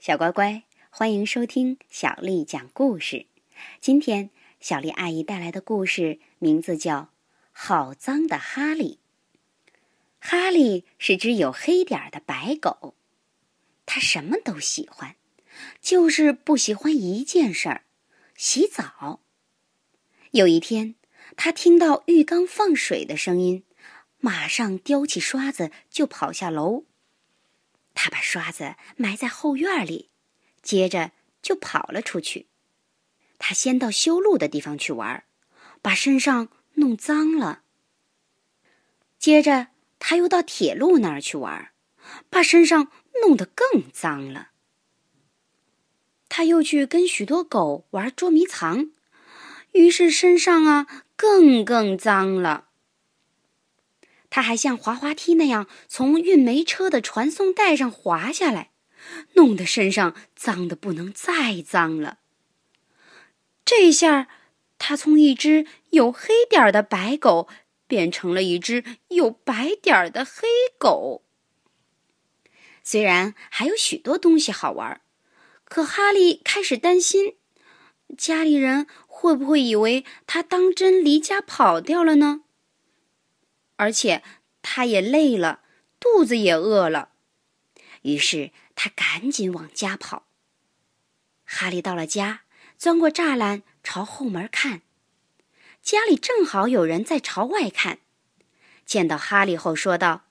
小乖乖，欢迎收听小丽讲故事。今天小丽阿姨带来的故事名字叫《好脏的哈利》。哈利是只有黑点儿的白狗，它什么都喜欢，就是不喜欢一件事儿——洗澡。有一天，他听到浴缸放水的声音，马上叼起刷子就跑下楼。他把刷子埋在后院里，接着就跑了出去。他先到修路的地方去玩，把身上弄脏了。接着他又到铁路那儿去玩，把身上弄得更脏了。他又去跟许多狗玩捉迷藏，于是身上啊更更脏了。他还像滑滑梯那样从运煤车的传送带上滑下来，弄得身上脏的不能再脏了。这下，他从一只有黑点的白狗变成了一只有白点的黑狗。虽然还有许多东西好玩，可哈利开始担心，家里人会不会以为他当真离家跑掉了呢？而且，他也累了，肚子也饿了，于是他赶紧往家跑。哈利到了家，钻过栅栏朝后门看，家里正好有人在朝外看，见到哈利后说道：“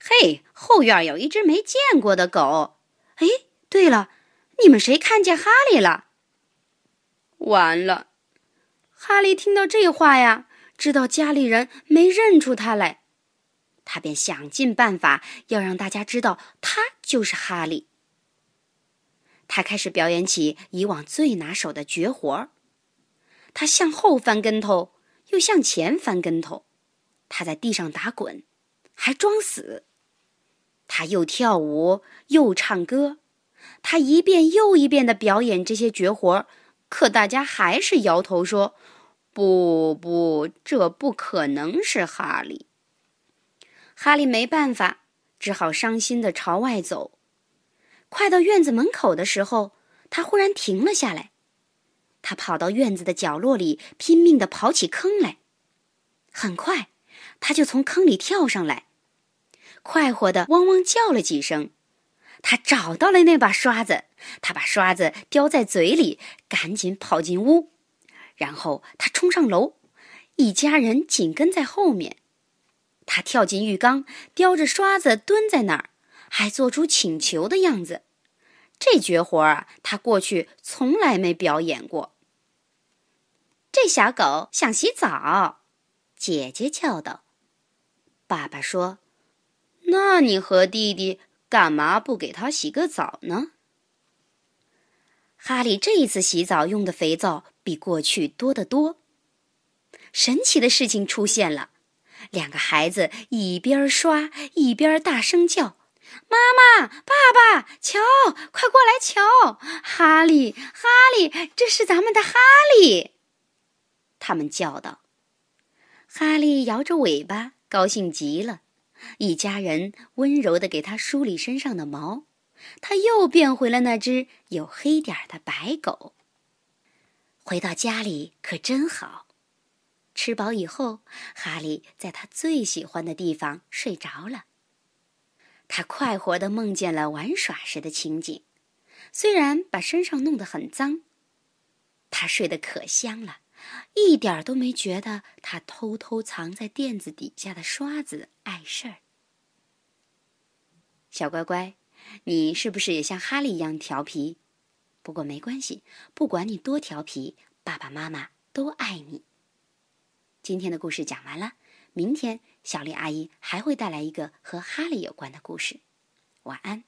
嘿，后院有一只没见过的狗。哎，对了，你们谁看见哈利了？”完了，哈利听到这话呀。知道家里人没认出他来，他便想尽办法要让大家知道他就是哈利。他开始表演起以往最拿手的绝活儿。他向后翻跟头，又向前翻跟头。他在地上打滚，还装死。他又跳舞又唱歌。他一遍又一遍的表演这些绝活儿，可大家还是摇头说。不不，这不可能是哈利。哈利没办法，只好伤心的朝外走。快到院子门口的时候，他忽然停了下来。他跑到院子的角落里，拼命的刨起坑来。很快，他就从坑里跳上来，快活的汪汪叫了几声。他找到了那把刷子，他把刷子叼在嘴里，赶紧跑进屋。然后他冲上楼，一家人紧跟在后面。他跳进浴缸，叼着刷子蹲在那儿，还做出请求的样子。这绝活啊，他过去从来没表演过。这小狗想洗澡，姐姐叫道。爸爸说：“那你和弟弟干嘛不给他洗个澡呢？”哈利这一次洗澡用的肥皂比过去多得多。神奇的事情出现了，两个孩子一边刷一边大声叫：“妈妈，爸爸，瞧，快过来瞧！哈利，哈利，这是咱们的哈利！”他们叫道。哈利摇着尾巴，高兴极了。一家人温柔地给他梳理身上的毛。他又变回了那只有黑点儿的白狗。回到家里可真好，吃饱以后，哈利在他最喜欢的地方睡着了。他快活地梦见了玩耍时的情景，虽然把身上弄得很脏，他睡得可香了，一点都没觉得他偷偷藏在垫子底下的刷子碍事儿。小乖乖。你是不是也像哈利一样调皮？不过没关系，不管你多调皮，爸爸妈妈都爱你。今天的故事讲完了，明天小丽阿姨还会带来一个和哈利有关的故事。晚安。